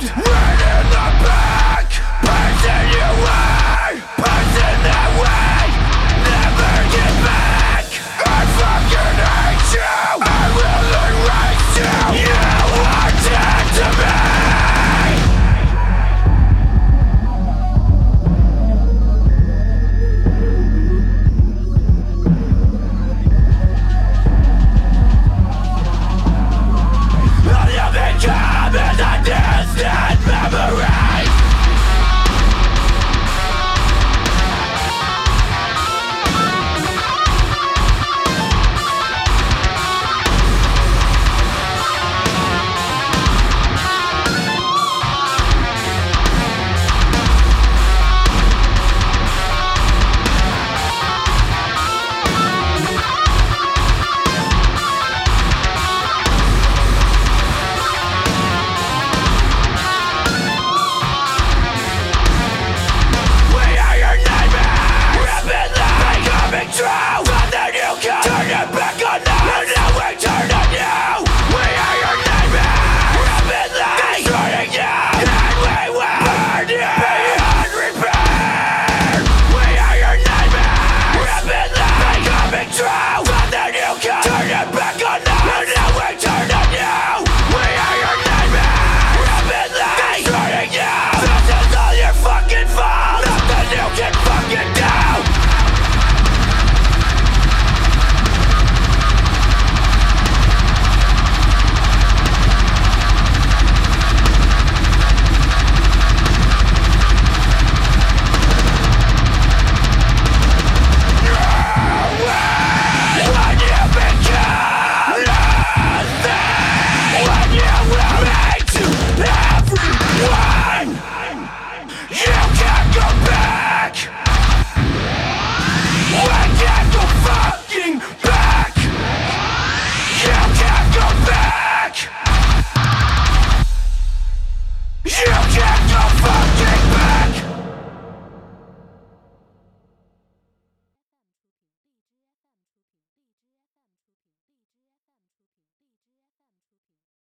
stopped. around You can't go